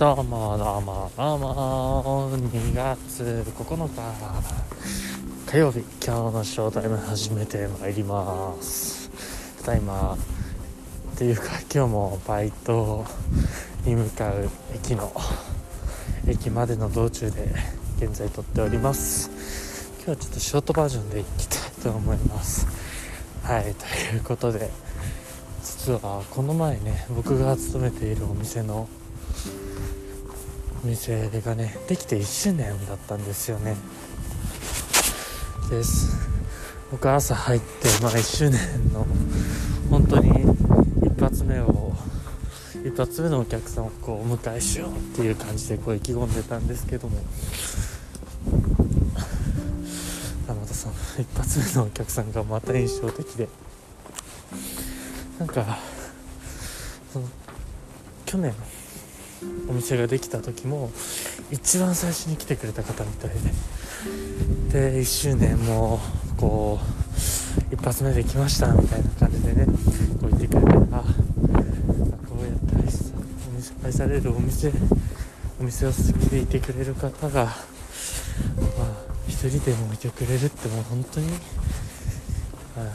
どうもどうもどうも2月9日火曜日今日のショータイム始めてまいりますただいまっていうか今日もバイトに向かう駅の駅までの道中で現在撮っております今日はちょっとショートバージョンでいきたいと思いますはいということで実はこの前ね僕が勤めているお店のお店がねできて1周年だったんですよね。です。僕朝入ってまあ1周年の本当に一発目を一発目のお客さんをこうお迎えしようっていう感じでこう意気込んでたんですけども。またその一発目のお客さんがまた印象的で。なんかその去年お店ができた時も一番最初に来てくれた方みたいで。で1周年もこう一発目で来ましたみたいな感じでねこう言ってくれてあこうやって愛さ愛されるお店お店を好きでいてくれる方がまあ一人でもいてくれるってもう本当に、まあ、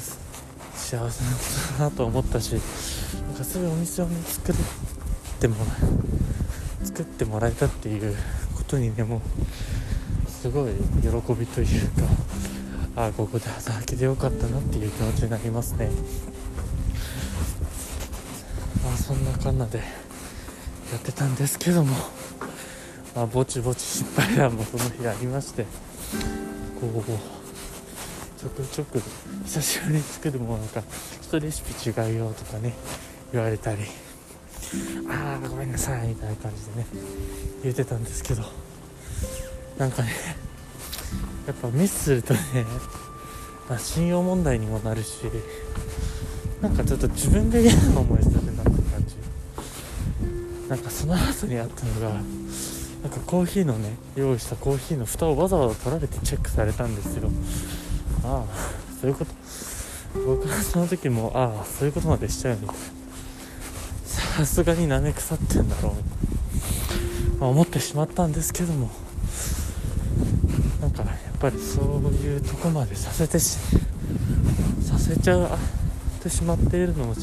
幸せなことだなと思ったしなんかそういうお店を、ね、作ってもらう作ってもらえたっていうことにねもうすごい喜びというかああここで働けてよかったなっていう気持ちになりますね。まあそんなかんなでやってたんですけどもまあぼちぼち失敗談もその日ありましてこうちょくちょく久しぶりに作るものがちょっとレシピ違うよとかね言われたりああごめんなさいみたいな感じでね言ってたんですけどなんかねやっぱミスするとね、まあ、信用問題にもなるしなんかちょっと自分で嫌な思いするなって感じ。なんかその後にあったのがなんかコーヒーのね用意したコーヒーの蓋をわざわざ取られてチェックされたんですよ。ああそういうこと。僕はその時もああそういうことまでしちゃうみたいなさすがに舐め腐ってんだろう、まあ、思ってしまったんですけども。なんかやっぱりそういうとこまでさせてしさせちゃってしまっているのも、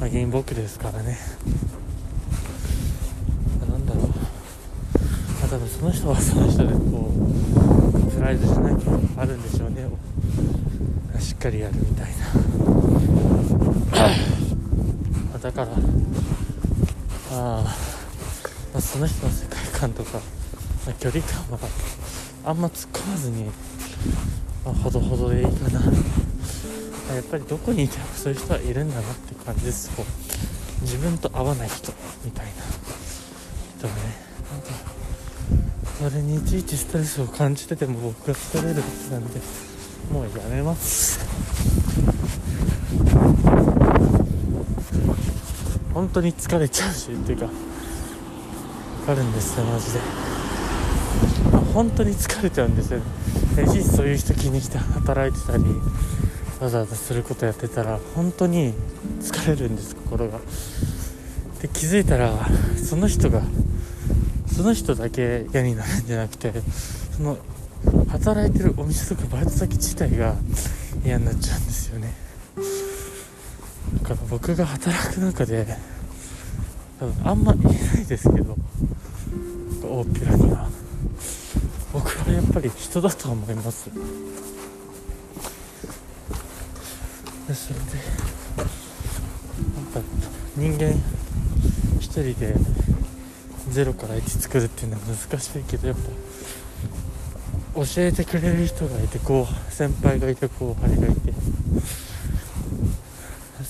まあ、原因僕ですからね、ま、なんだろう、まあ、多分その人はその人でこうプライドじゃないあるんでしょうね。しっかりやるみたいな。だから。ああその人の世界観とか、ま、距離感はあんま突っ込まずに、まあ、ほどほどでいいかな、やっぱりどこにいてもそういう人はいるんだなって感じです。こう自分と合わない人みたいな。人がね。なんかそれにいちいちストレスを感じてても僕が疲れるだけなんでもうやめます。本当に疲れちゃうしっていうか分かるんですよマジで。本当に疲れちゃうんですよ。ね事実そういう人気にして働いてたりわざわざすることやってたら本当に疲れるんです心が。で気づいたらその人がその人だけ嫌になるんじゃなくてその働いてるお店とかバイト先自体が嫌になっちゃうんですよね。から僕が働く中で多分あんま言えないですけど大っぴらには僕はやっぱり人だと思います。でそれでやっぱ人間一人で0から1作るっていうのは難しいけどやっぱ教えてくれる人がいてこう先輩がいて後輩がいて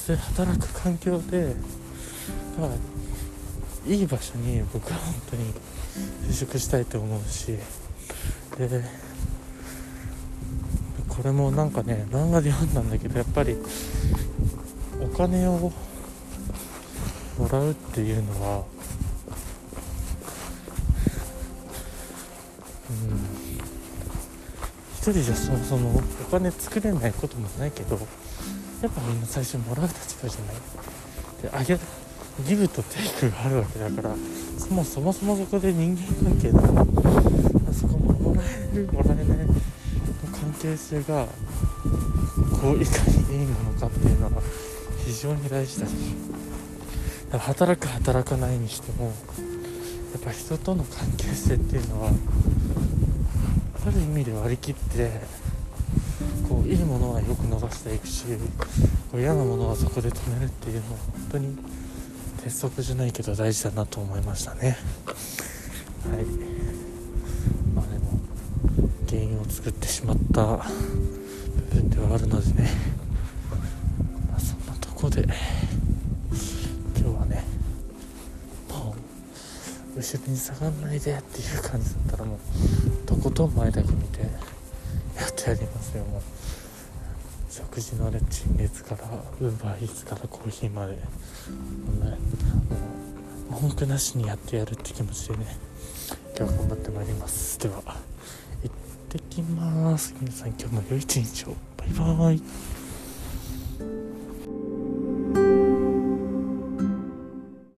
そういう働く環境で、まあ、いい場所に僕は本当に就職したいと思うしでこれもなんかね漫画で読んだんだけどやっぱりお金をもらうっていうのはうん一人じゃそもそもお金作れないこともないけどやっぱみんな最初もらう立場じゃない。であげギブとテイクがあるわけだからそもそもそもそこで人間関係だそこもらえるもらえないの関係性がこういかにいいものかっていうのは非常に大事だし働く働かないにしてもやっぱ人との関係性っていうのはある意味で割り切ってこういいものはよく伸ばしていくしこう嫌なものはそこで止めるっていうのは本当に鉄則じゃないけど大事だなと思いましたね。はい。まあでも原因を作ってしまった部分ではあるのでね、まあ、そんなとこで今日はねもう後ろに下がんないでっていう感じだったらもうとことん前だけ見てやってやりますよ。もう食事のね陳列からウーバーイーツからコーヒーまで。もうねもう文句なしにやってやるって気持ちでね。今日は頑張ってまいります。では行ってきます。皆さん今日も良い一日を。バイバーイ。